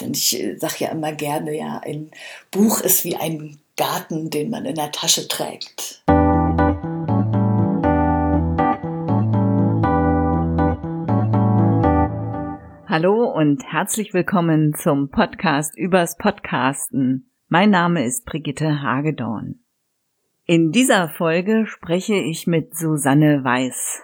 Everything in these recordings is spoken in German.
Denn ich äh, sage ja immer gerne, ja, ein Buch ist wie ein Garten, den man in der Tasche trägt. Hallo und herzlich willkommen zum Podcast übers Podcasten. Mein Name ist Brigitte Hagedorn. In dieser Folge spreche ich mit Susanne Weiß.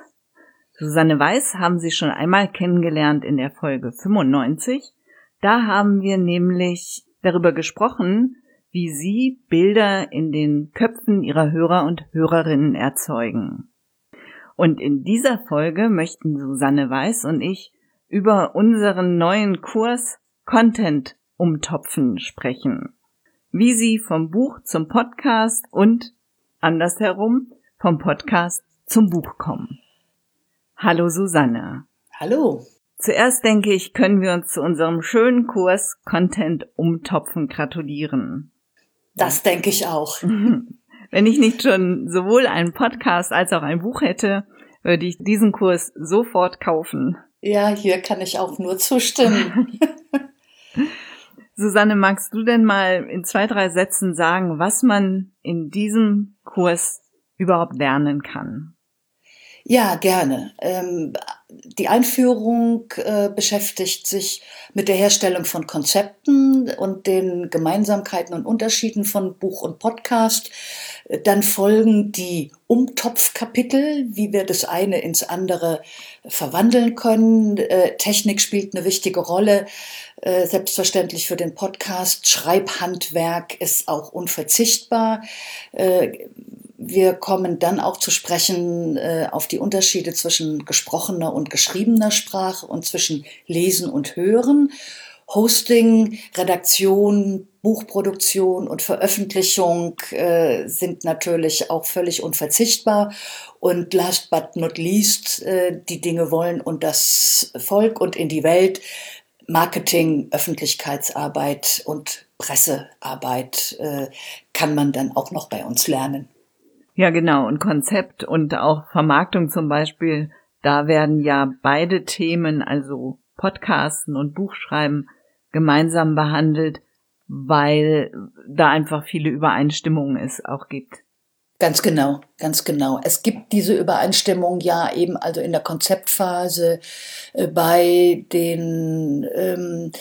Susanne Weiß haben Sie schon einmal kennengelernt in der Folge 95. Da haben wir nämlich darüber gesprochen, wie Sie Bilder in den Köpfen Ihrer Hörer und Hörerinnen erzeugen. Und in dieser Folge möchten Susanne Weiß und ich über unseren neuen Kurs Content umtopfen sprechen. Wie Sie vom Buch zum Podcast und andersherum vom Podcast zum Buch kommen. Hallo Susanne. Hallo. Zuerst denke ich, können wir uns zu unserem schönen Kurs Content umtopfen gratulieren. Das denke ich auch. Wenn ich nicht schon sowohl einen Podcast als auch ein Buch hätte, würde ich diesen Kurs sofort kaufen. Ja, hier kann ich auch nur zustimmen. Susanne, magst du denn mal in zwei, drei Sätzen sagen, was man in diesem Kurs überhaupt lernen kann? Ja, gerne. Ähm, die Einführung äh, beschäftigt sich mit der Herstellung von Konzepten und den Gemeinsamkeiten und Unterschieden von Buch und Podcast. Dann folgen die Umtopfkapitel, wie wir das eine ins andere verwandeln können. Äh, Technik spielt eine wichtige Rolle, äh, selbstverständlich für den Podcast. Schreibhandwerk ist auch unverzichtbar. Wir kommen dann auch zu sprechen äh, auf die Unterschiede zwischen gesprochener und geschriebener Sprache und zwischen Lesen und Hören. Hosting, Redaktion, Buchproduktion und Veröffentlichung äh, sind natürlich auch völlig unverzichtbar. Und last but not least, äh, die Dinge wollen und das Volk und in die Welt. Marketing, Öffentlichkeitsarbeit und Pressearbeit äh, kann man dann auch noch bei uns lernen. Ja, genau. Und Konzept und auch Vermarktung zum Beispiel, da werden ja beide Themen, also Podcasten und Buchschreiben, gemeinsam behandelt, weil da einfach viele Übereinstimmungen es auch gibt. Ganz genau, ganz genau. Es gibt diese Übereinstimmung ja eben also in der Konzeptphase äh, bei den ähm,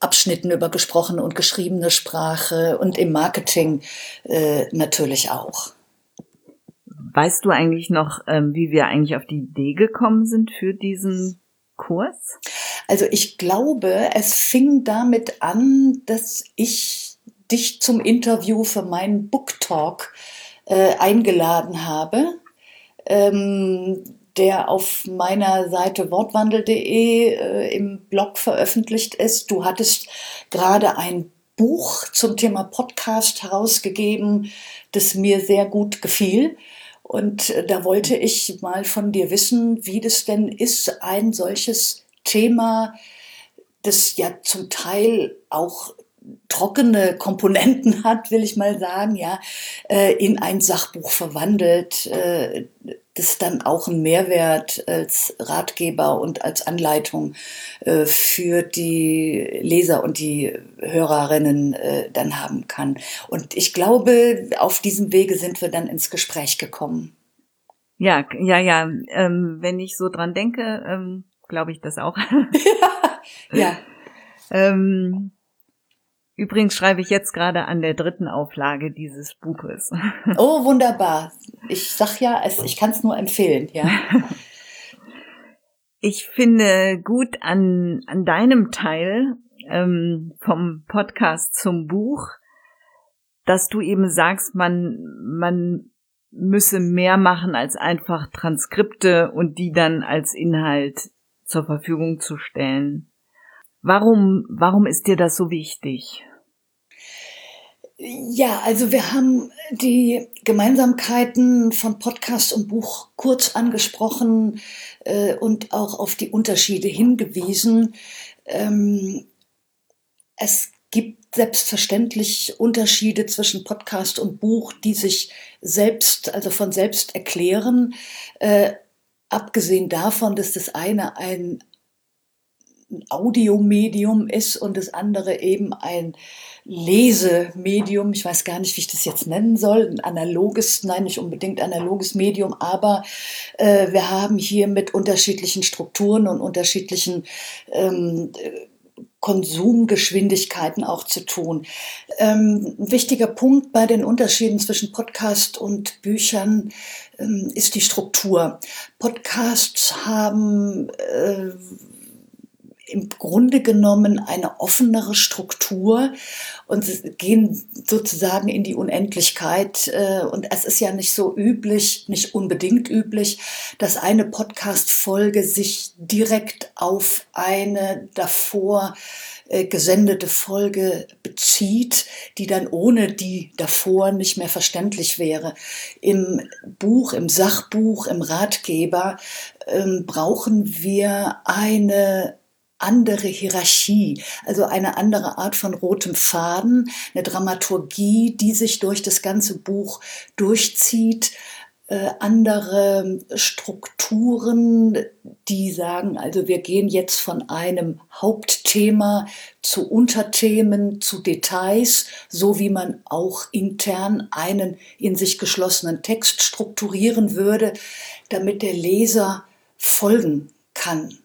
Abschnitten über gesprochene und geschriebene Sprache und im Marketing äh, natürlich auch. Weißt du eigentlich noch, ähm, wie wir eigentlich auf die Idee gekommen sind für diesen Kurs? Also ich glaube, es fing damit an, dass ich dich zum Interview für meinen Book Talk äh, eingeladen habe, ähm, der auf meiner Seite wortwandel.de äh, im Blog veröffentlicht ist. Du hattest gerade ein Buch zum Thema Podcast herausgegeben, das mir sehr gut gefiel. Und äh, da wollte ich mal von dir wissen, wie das denn ist, ein solches Thema, das ja zum Teil auch trockene Komponenten hat, will ich mal sagen, ja, äh, in ein Sachbuch verwandelt, äh, das dann auch einen Mehrwert als Ratgeber und als Anleitung äh, für die Leser und die Hörerinnen dann haben kann. Und ich glaube, auf diesem Wege sind wir dann ins Gespräch gekommen. Ja, ja, ja. Ähm, wenn ich so dran denke, ähm, glaube ich das auch. ja. ähm, Übrigens schreibe ich jetzt gerade an der dritten Auflage dieses Buches. Oh, wunderbar. Ich sag ja, es, ich kann es nur empfehlen, ja. Ich finde gut an, an deinem Teil ähm, vom Podcast zum Buch, dass du eben sagst, man, man müsse mehr machen als einfach Transkripte und die dann als Inhalt zur Verfügung zu stellen. Warum, warum ist dir das so wichtig? Ja, also wir haben die Gemeinsamkeiten von Podcast und Buch kurz angesprochen äh, und auch auf die Unterschiede hingewiesen. Ähm, es gibt selbstverständlich Unterschiede zwischen Podcast und Buch, die sich selbst, also von selbst erklären. Äh, abgesehen davon, dass das eine ein ein Audiomedium ist und das andere eben ein Lesemedium. Ich weiß gar nicht, wie ich das jetzt nennen soll. Ein analoges, nein, nicht unbedingt analoges Medium, aber äh, wir haben hier mit unterschiedlichen Strukturen und unterschiedlichen ähm, Konsumgeschwindigkeiten auch zu tun. Ähm, ein wichtiger Punkt bei den Unterschieden zwischen Podcast und Büchern ähm, ist die Struktur. Podcasts haben äh, im Grunde genommen eine offenere Struktur und gehen sozusagen in die Unendlichkeit. Äh, und es ist ja nicht so üblich, nicht unbedingt üblich, dass eine Podcast-Folge sich direkt auf eine davor äh, gesendete Folge bezieht, die dann ohne die davor nicht mehr verständlich wäre. Im Buch, im Sachbuch, im Ratgeber ähm, brauchen wir eine andere Hierarchie, also eine andere Art von rotem Faden, eine Dramaturgie, die sich durch das ganze Buch durchzieht, äh, andere Strukturen, die sagen, also wir gehen jetzt von einem Hauptthema zu Unterthemen, zu Details, so wie man auch intern einen in sich geschlossenen Text strukturieren würde, damit der Leser folgen kann.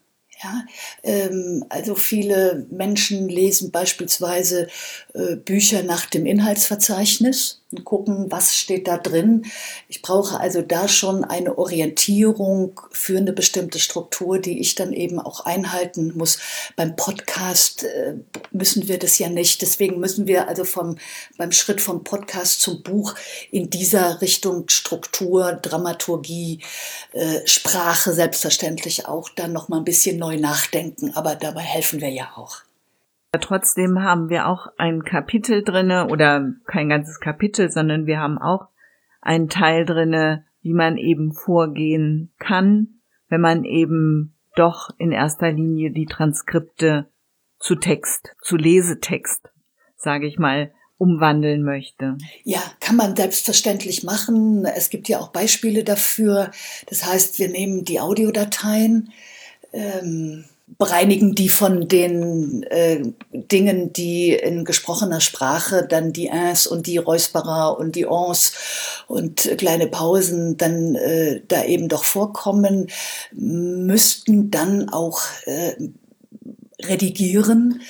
Ja, ähm, also viele Menschen lesen beispielsweise äh, Bücher nach dem Inhaltsverzeichnis gucken, was steht da drin. Ich brauche also da schon eine Orientierung für eine bestimmte Struktur, die ich dann eben auch einhalten muss. Beim Podcast äh, müssen wir das ja nicht. Deswegen müssen wir also vom, beim Schritt vom Podcast zum Buch in dieser Richtung Struktur, Dramaturgie, äh, Sprache selbstverständlich auch dann noch mal ein bisschen neu nachdenken. Aber dabei helfen wir ja auch. Trotzdem haben wir auch ein Kapitel drinne oder kein ganzes Kapitel, sondern wir haben auch einen Teil drinne, wie man eben vorgehen kann, wenn man eben doch in erster Linie die Transkripte zu Text, zu Lesetext, sage ich mal, umwandeln möchte. Ja, kann man selbstverständlich machen. Es gibt ja auch Beispiele dafür. Das heißt, wir nehmen die Audiodateien, ähm, bereinigen die von den äh, Dingen, die in gesprochener Sprache dann die Ins und die Räusperer und die Ons und kleine Pausen dann äh, da eben doch vorkommen, müssten dann auch äh, redigieren,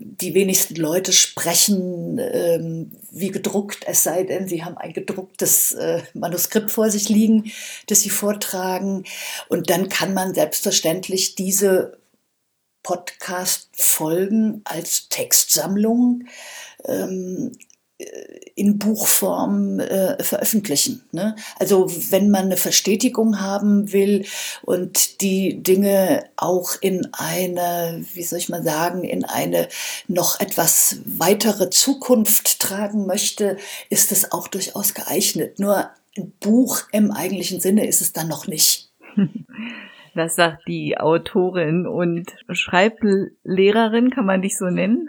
die wenigsten Leute sprechen ähm, wie gedruckt, es sei denn, sie haben ein gedrucktes äh, Manuskript vor sich liegen, das sie vortragen. Und dann kann man selbstverständlich diese Podcast-Folgen als Textsammlung ähm, in Buchform äh, veröffentlichen. Ne? Also wenn man eine Verstetigung haben will und die Dinge auch in eine, wie soll ich mal sagen, in eine noch etwas weitere Zukunft tragen möchte, ist es auch durchaus geeignet. Nur ein Buch im eigentlichen Sinne ist es dann noch nicht. Was sagt die Autorin und Schreiblehrerin, kann man dich so nennen?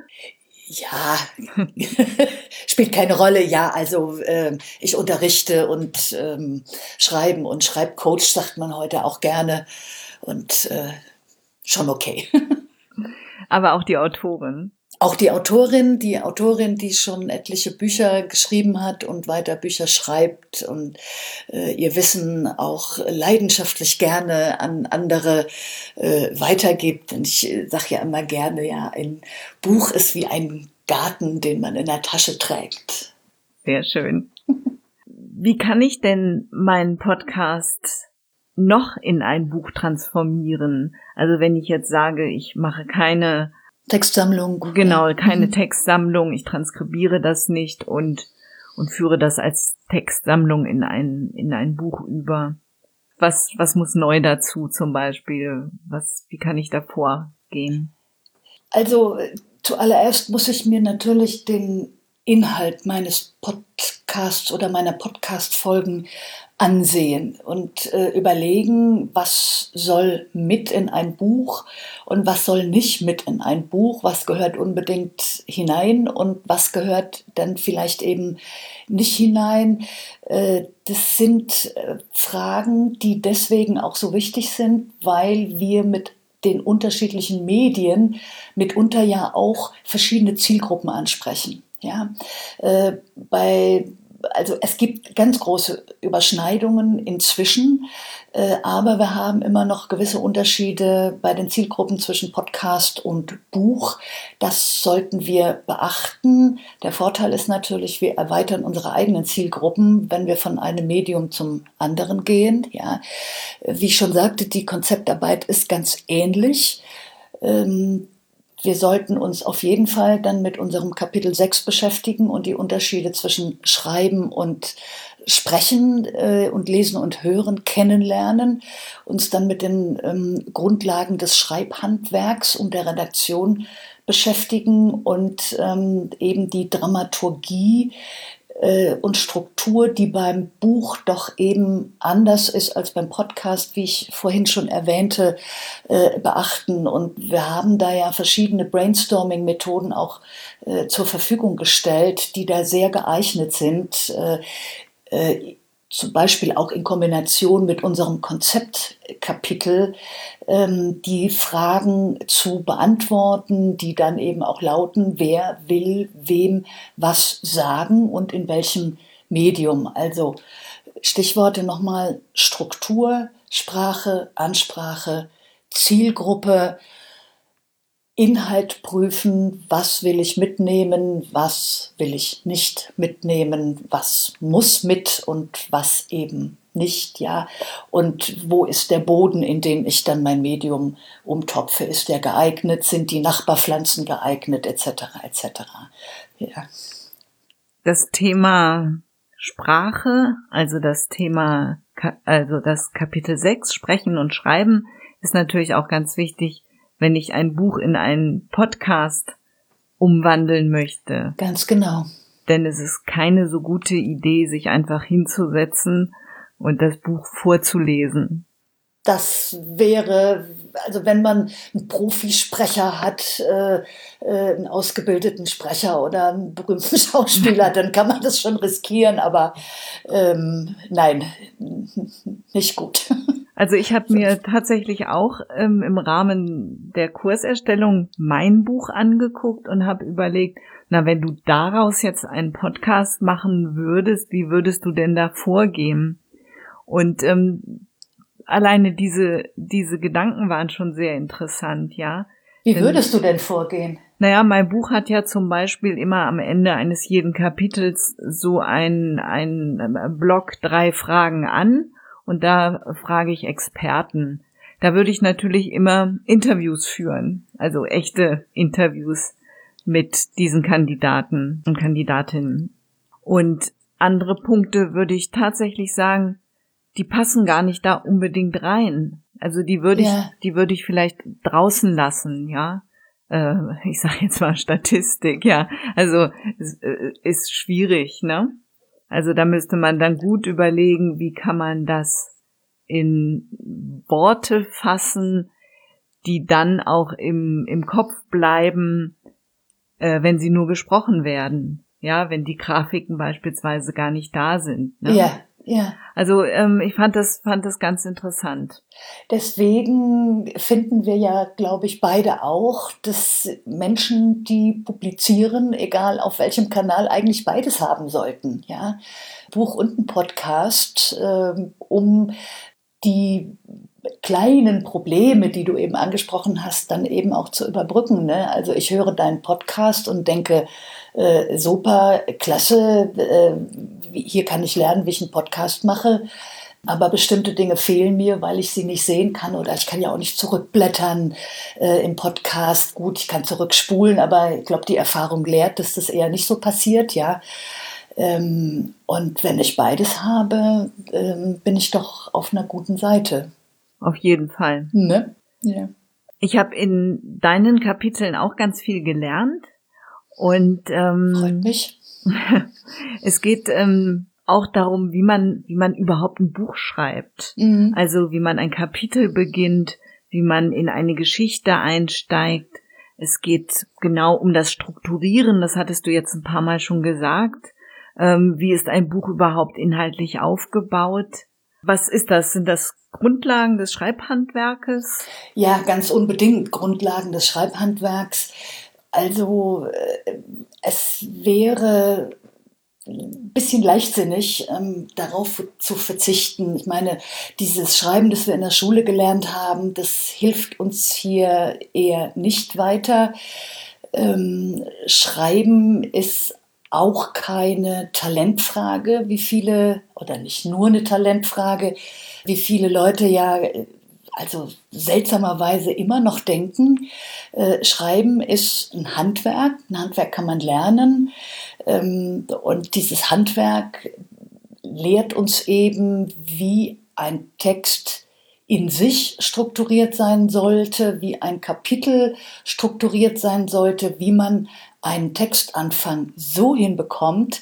Ja, spielt keine Rolle. Ja, also äh, ich unterrichte und ähm, schreiben und Schreibcoach sagt man heute auch gerne und äh, schon okay. Aber auch die Autorin. Auch die Autorin, die Autorin, die schon etliche Bücher geschrieben hat und weiter Bücher schreibt und äh, ihr Wissen auch leidenschaftlich gerne an andere äh, weitergibt. Und ich äh, sage ja immer gerne, ja, ein Buch ist wie ein Garten, den man in der Tasche trägt. Sehr schön. Wie kann ich denn meinen Podcast noch in ein Buch transformieren? Also wenn ich jetzt sage, ich mache keine Textsammlung. Genau, keine mhm. Textsammlung. Ich transkribiere das nicht und, und führe das als Textsammlung in ein, in ein Buch über. Was, was muss neu dazu zum Beispiel? Was, wie kann ich da vorgehen? Also, zuallererst muss ich mir natürlich den Inhalt meines Podcasts oder meiner Podcast-Folgen ansehen und äh, überlegen, was soll mit in ein Buch und was soll nicht mit in ein Buch, was gehört unbedingt hinein und was gehört dann vielleicht eben nicht hinein. Äh, das sind äh, Fragen, die deswegen auch so wichtig sind, weil wir mit den unterschiedlichen Medien mitunter ja auch verschiedene Zielgruppen ansprechen. Ja, äh, bei also es gibt ganz große Überschneidungen inzwischen, äh, aber wir haben immer noch gewisse Unterschiede bei den Zielgruppen zwischen Podcast und Buch. Das sollten wir beachten. Der Vorteil ist natürlich, wir erweitern unsere eigenen Zielgruppen, wenn wir von einem Medium zum anderen gehen. Ja, wie ich schon sagte, die Konzeptarbeit ist ganz ähnlich. Ähm, wir sollten uns auf jeden Fall dann mit unserem Kapitel 6 beschäftigen und die Unterschiede zwischen Schreiben und Sprechen äh, und Lesen und Hören kennenlernen, uns dann mit den ähm, Grundlagen des Schreibhandwerks und der Redaktion beschäftigen und ähm, eben die Dramaturgie und Struktur, die beim Buch doch eben anders ist als beim Podcast, wie ich vorhin schon erwähnte, äh, beachten. Und wir haben da ja verschiedene Brainstorming-Methoden auch äh, zur Verfügung gestellt, die da sehr geeignet sind. Zum Beispiel auch in Kombination mit unserem Konzeptkapitel ähm, die Fragen zu beantworten, die dann eben auch lauten, wer will wem was sagen und in welchem Medium. Also Stichworte nochmal Struktur, Sprache, Ansprache, Zielgruppe, Inhalt prüfen, was will ich mitnehmen, was will ich nicht mitnehmen, was muss mit und was eben nicht, ja. Und wo ist der Boden, in den ich dann mein Medium umtopfe? Ist der geeignet? Sind die Nachbarpflanzen geeignet, etc., etc. Ja. Das Thema Sprache, also das Thema, also das Kapitel 6, Sprechen und Schreiben, ist natürlich auch ganz wichtig, wenn ich ein Buch in einen Podcast umwandeln möchte. Ganz genau. Denn es ist keine so gute Idee, sich einfach hinzusetzen und das Buch vorzulesen. Das wäre, also wenn man einen Profisprecher hat, äh, äh, einen ausgebildeten Sprecher oder einen berühmten Schauspieler, dann kann man das schon riskieren, aber ähm, nein, nicht gut. Also ich habe mir tatsächlich auch ähm, im Rahmen der Kurserstellung mein Buch angeguckt und habe überlegt, na, wenn du daraus jetzt einen Podcast machen würdest, wie würdest du denn da vorgehen? Und ähm, alleine diese, diese Gedanken waren schon sehr interessant, ja. Wie würdest du denn vorgehen? Naja, mein Buch hat ja zum Beispiel immer am Ende eines jeden Kapitels so ein, ein äh, Block drei Fragen an und da frage ich Experten. Da würde ich natürlich immer Interviews führen, also echte Interviews mit diesen Kandidaten und Kandidatinnen. Und andere Punkte würde ich tatsächlich sagen, die passen gar nicht da unbedingt rein. Also die würde ja. ich, die würde ich vielleicht draußen lassen, ja. Äh, ich sage jetzt mal Statistik, ja. Also es äh, ist schwierig, ne? Also da müsste man dann gut überlegen, wie kann man das in Worte fassen, die dann auch im, im Kopf bleiben, äh, wenn sie nur gesprochen werden. Ja, wenn die Grafiken beispielsweise gar nicht da sind. Ne? Ja, ja. Also ähm, ich fand das, fand das ganz interessant. Deswegen finden wir ja, glaube ich, beide auch, dass Menschen, die publizieren, egal auf welchem Kanal, eigentlich beides haben sollten. Ja, Buch und ein Podcast, ähm, um die kleinen Probleme, die du eben angesprochen hast, dann eben auch zu überbrücken. Ne? Also ich höre deinen Podcast und denke, äh, super, klasse, äh, hier kann ich lernen, wie ich einen Podcast mache. Aber bestimmte Dinge fehlen mir, weil ich sie nicht sehen kann oder ich kann ja auch nicht zurückblättern äh, im Podcast. Gut, ich kann zurückspulen, aber ich glaube, die Erfahrung lehrt, dass das eher nicht so passiert, ja. Ähm, und wenn ich beides habe, ähm, bin ich doch auf einer guten Seite. Auf jeden Fall. Ne? Ja. Ich habe in deinen Kapiteln auch ganz viel gelernt und ähm, freut mich. es geht ähm, auch darum, wie man, wie man überhaupt ein Buch schreibt. Mhm. Also wie man ein Kapitel beginnt, wie man in eine Geschichte einsteigt. Es geht genau um das Strukturieren, das hattest du jetzt ein paar Mal schon gesagt. Ähm, wie ist ein Buch überhaupt inhaltlich aufgebaut? Was ist das? Sind das Grundlagen des Schreibhandwerkes? Ja, ganz unbedingt Grundlagen des Schreibhandwerks. Also äh, es wäre ein bisschen leichtsinnig, ähm, darauf zu verzichten. Ich meine, dieses Schreiben, das wir in der Schule gelernt haben, das hilft uns hier eher nicht weiter. Ähm, Schreiben ist auch keine Talentfrage, wie viele, oder nicht nur eine Talentfrage, wie viele Leute ja also seltsamerweise immer noch denken, äh, Schreiben ist ein Handwerk, ein Handwerk kann man lernen ähm, und dieses Handwerk lehrt uns eben, wie ein Text in sich strukturiert sein sollte, wie ein Kapitel strukturiert sein sollte, wie man einen Textanfang so hinbekommt,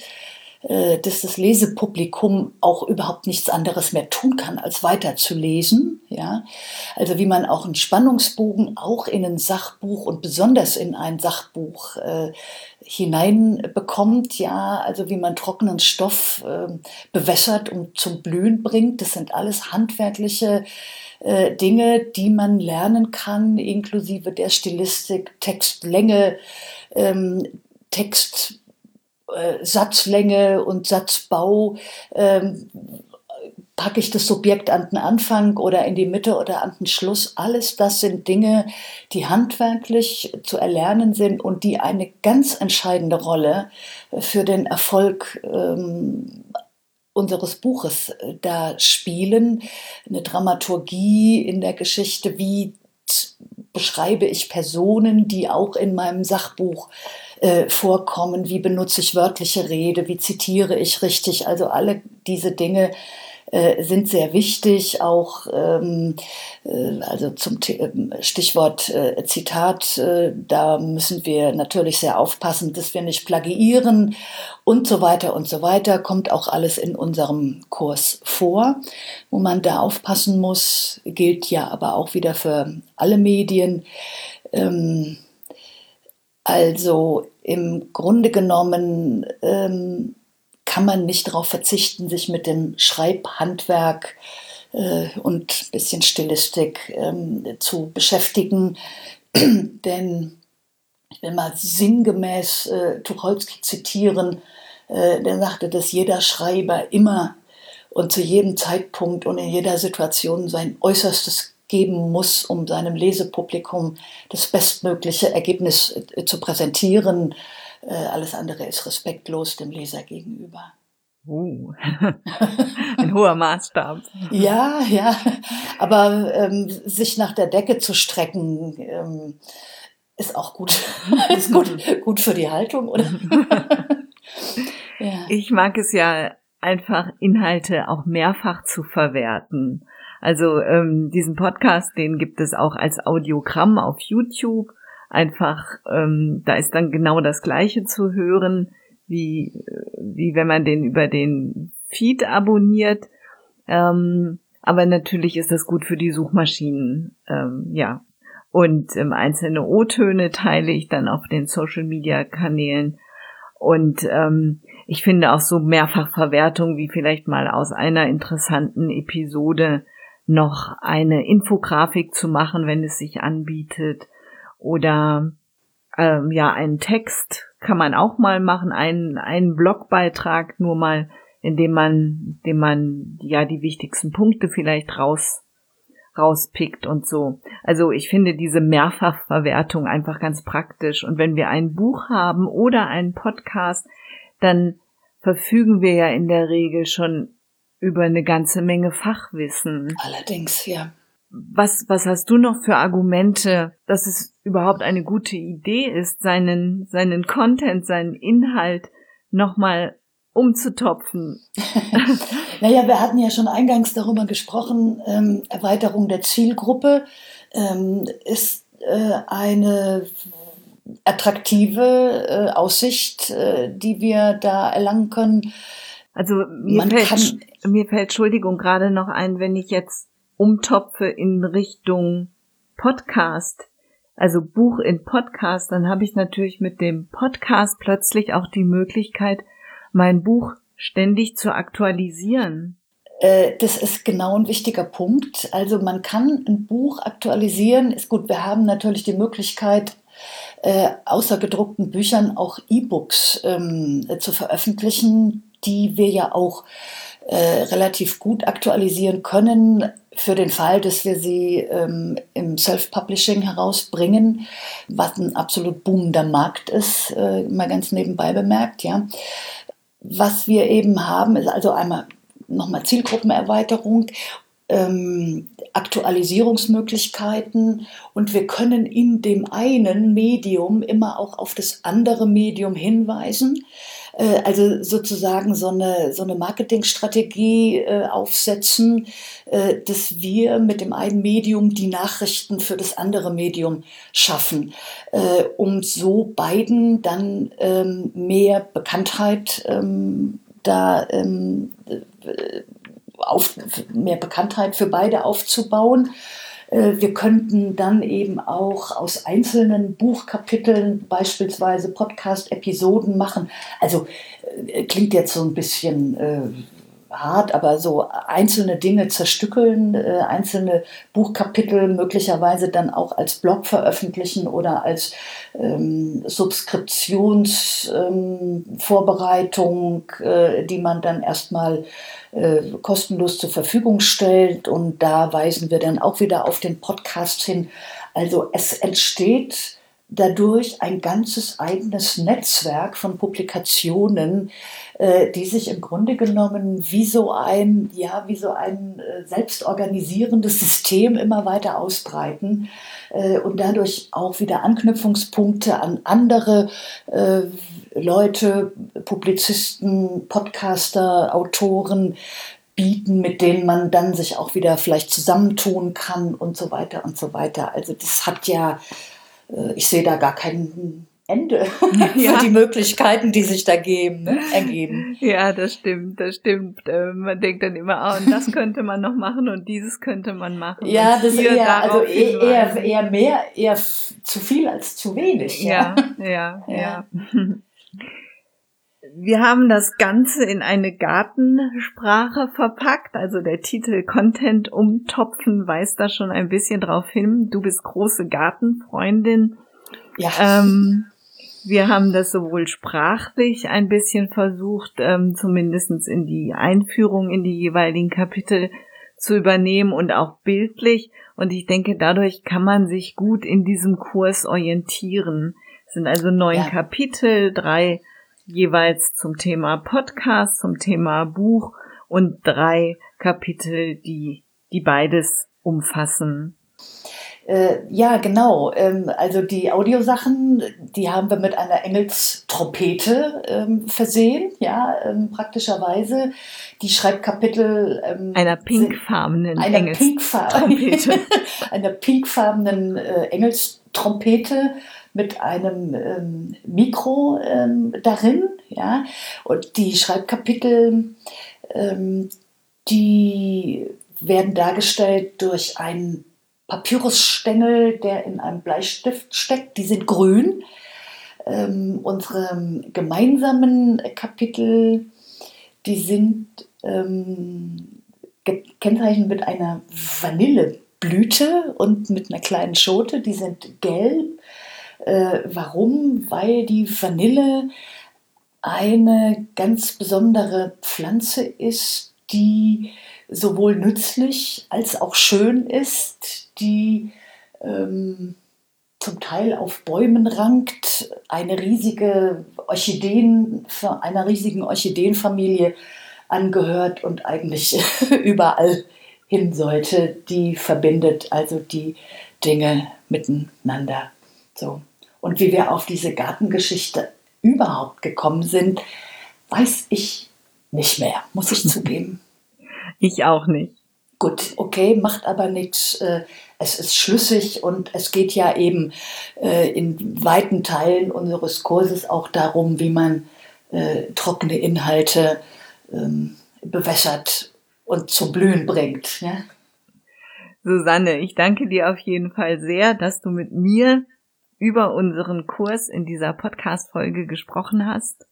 dass das Lesepublikum auch überhaupt nichts anderes mehr tun kann, als weiterzulesen. Ja? Also wie man auch einen Spannungsbogen auch in ein Sachbuch und besonders in ein Sachbuch äh, hineinbekommt, ja, also wie man trockenen Stoff äh, bewässert und zum Blühen bringt. Das sind alles handwerkliche äh, Dinge, die man lernen kann, inklusive der Stilistik, Textlänge, ähm, Text äh, Satzlänge und Satzbau, ähm, packe ich das Subjekt an den Anfang oder in die Mitte oder an den Schluss. Alles das sind Dinge, die handwerklich zu erlernen sind und die eine ganz entscheidende Rolle für den Erfolg ähm, unseres Buches äh, da spielen. Eine Dramaturgie in der Geschichte, wie beschreibe ich Personen, die auch in meinem Sachbuch äh, vorkommen, wie benutze ich wörtliche Rede, wie zitiere ich richtig. Also alle diese Dinge äh, sind sehr wichtig, auch ähm, äh, also zum T äh, Stichwort äh, Zitat, äh, da müssen wir natürlich sehr aufpassen, dass wir nicht plagiieren und so weiter und so weiter, kommt auch alles in unserem Kurs vor, wo man da aufpassen muss, gilt ja aber auch wieder für alle Medien. Ähm, also im Grunde genommen ähm, kann man nicht darauf verzichten, sich mit dem Schreibhandwerk äh, und ein bisschen Stilistik ähm, zu beschäftigen. Denn ich will mal sinngemäß äh, Tucholsky zitieren, äh, der sagte, dass jeder Schreiber immer und zu jedem Zeitpunkt und in jeder Situation sein Äußerstes geben muss, um seinem Lesepublikum das bestmögliche Ergebnis äh, zu präsentieren. Äh, alles andere ist respektlos dem Leser gegenüber. Uh, ein hoher Maßstab. ja, ja, aber ähm, sich nach der Decke zu strecken, ähm, ist auch gut. ist gut, gut für die Haltung, oder? ja. Ich mag es ja einfach, Inhalte auch mehrfach zu verwerten. Also ähm, diesen Podcast, den gibt es auch als Audiogramm auf YouTube. Einfach, ähm, da ist dann genau das Gleiche zu hören, wie, wie wenn man den über den Feed abonniert. Ähm, aber natürlich ist das gut für die Suchmaschinen, ähm, ja. Und ähm, einzelne O-Töne teile ich dann auf den Social-Media-Kanälen. Und ähm, ich finde auch so Mehrfachverwertung wie vielleicht mal aus einer interessanten Episode noch eine Infografik zu machen, wenn es sich anbietet. Oder ähm, ja, einen Text kann man auch mal machen, einen, einen Blogbeitrag nur mal, in dem man, dem man ja die wichtigsten Punkte vielleicht raus rauspickt und so. Also ich finde diese Mehrfachverwertung einfach ganz praktisch. Und wenn wir ein Buch haben oder einen Podcast, dann verfügen wir ja in der Regel schon über eine ganze Menge Fachwissen. Allerdings, ja. Was, was hast du noch für Argumente, dass es überhaupt eine gute Idee ist, seinen, seinen Content, seinen Inhalt nochmal umzutopfen? naja, wir hatten ja schon eingangs darüber gesprochen, ähm, Erweiterung der Zielgruppe ähm, ist äh, eine attraktive äh, Aussicht, äh, die wir da erlangen können. Also mir Man fällt, mir fällt, Entschuldigung, gerade noch ein, wenn ich jetzt umtopfe in Richtung Podcast, also Buch in Podcast, dann habe ich natürlich mit dem Podcast plötzlich auch die Möglichkeit, mein Buch ständig zu aktualisieren. Äh, das ist genau ein wichtiger Punkt. Also man kann ein Buch aktualisieren. Ist gut, wir haben natürlich die Möglichkeit, äh, außer gedruckten Büchern auch E-Books ähm, zu veröffentlichen, die wir ja auch äh, relativ gut aktualisieren können für den Fall, dass wir sie ähm, im Self-Publishing herausbringen, was ein absolut boomender Markt ist, äh, mal ganz nebenbei bemerkt, ja. Was wir eben haben, ist also einmal nochmal Zielgruppenerweiterung, ähm, Aktualisierungsmöglichkeiten und wir können in dem einen Medium immer auch auf das andere Medium hinweisen. Äh, also sozusagen so eine, so eine Marketingstrategie äh, aufsetzen, äh, dass wir mit dem einen Medium die Nachrichten für das andere Medium schaffen, äh, um so beiden dann ähm, mehr Bekanntheit ähm, da ähm, auf, mehr Bekanntheit für beide aufzubauen. Äh, wir könnten dann eben auch aus einzelnen Buchkapiteln beispielsweise Podcast-Episoden machen. Also äh, klingt jetzt so ein bisschen äh, hart, aber so einzelne Dinge zerstückeln, äh, einzelne Buchkapitel möglicherweise dann auch als Blog veröffentlichen oder als ähm, Subskriptionsvorbereitung, ähm, äh, die man dann erstmal äh, kostenlos zur Verfügung stellt. Und da weisen wir dann auch wieder auf den Podcast hin. Also es entsteht dadurch ein ganzes eigenes Netzwerk von Publikationen, äh, die sich im Grunde genommen wie so ein, ja, wie so ein äh, selbstorganisierendes System immer weiter ausbreiten äh, und dadurch auch wieder Anknüpfungspunkte an andere äh, Leute, Publizisten, Podcaster, Autoren bieten, mit denen man dann sich auch wieder vielleicht zusammentun kann und so weiter und so weiter. Also das hat ja ich sehe da gar kein Ende ja. für die Möglichkeiten, die sich da geben, ne, ergeben. Ja, das stimmt, das stimmt. Äh, man denkt dann immer, oh, und das könnte man noch machen und dieses könnte man machen. Ja, das ist eher, also eher, eher, eher mehr, eher zu viel als zu wenig. Ja, ja, ja. ja. ja. Wir haben das Ganze in eine Gartensprache verpackt, also der Titel Content umtopfen weist da schon ein bisschen drauf hin. Du bist große Gartenfreundin. Ja. Ähm, wir haben das sowohl sprachlich ein bisschen versucht, ähm, zumindest in die Einführung in die jeweiligen Kapitel zu übernehmen und auch bildlich. Und ich denke, dadurch kann man sich gut in diesem Kurs orientieren. Es sind also neun ja. Kapitel, drei jeweils zum Thema Podcast, zum Thema Buch und drei Kapitel, die, die beides umfassen. Äh, ja, genau. Ähm, also die Audiosachen, die haben wir mit einer Engelstrompete ähm, versehen, ja, ähm, praktischerweise. Die Schreibkapitel ähm, einer pinkfarbenen einer Engelstrompete. einer pinkfarbenen äh, Engelstrompete mit einem ähm, Mikro ähm, darin. Ja? Und die Schreibkapitel, ähm, die werden dargestellt durch einen Papyrusstängel, der in einem Bleistift steckt. Die sind grün. Ähm, unsere gemeinsamen Kapitel, die sind ähm, gekennzeichnet mit einer Vanilleblüte und mit einer kleinen Schote. Die sind gelb äh, warum? Weil die Vanille eine ganz besondere Pflanze ist, die sowohl nützlich als auch schön ist, die ähm, zum Teil auf Bäumen rankt, eine riesige Orchideen, einer riesigen Orchideenfamilie angehört und eigentlich überall hin sollte, die verbindet also die Dinge miteinander. So. Und wie wir auf diese Gartengeschichte überhaupt gekommen sind, weiß ich nicht mehr, muss ich zugeben. Ich auch nicht. Gut, okay, macht aber nichts. Äh, es ist schlüssig und es geht ja eben äh, in weiten Teilen unseres Kurses auch darum, wie man äh, trockene Inhalte ähm, bewässert und zum Blühen bringt. Susanne, ich danke dir auf jeden Fall sehr, dass du mit mir über unseren Kurs in dieser Podcast-Folge gesprochen hast.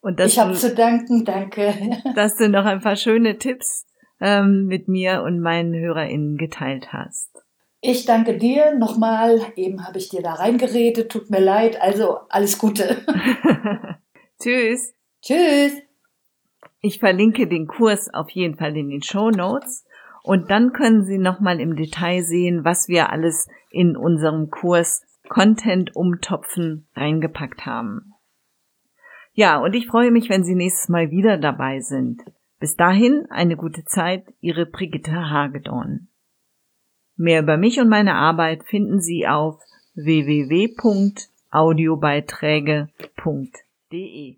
Und dass ich habe zu danken, danke. Dass du noch ein paar schöne Tipps ähm, mit mir und meinen HörerInnen geteilt hast. Ich danke dir nochmal. Eben habe ich dir da reingeredet. Tut mir leid. Also alles Gute. Tschüss. Tschüss. Ich verlinke den Kurs auf jeden Fall in den Show Notes. Und dann können Sie nochmal im Detail sehen, was wir alles in unserem Kurs Content umtopfen reingepackt haben. Ja, und ich freue mich, wenn Sie nächstes Mal wieder dabei sind. Bis dahin eine gute Zeit, Ihre Brigitte Hagedorn. Mehr über mich und meine Arbeit finden Sie auf www.audiobeiträge.de.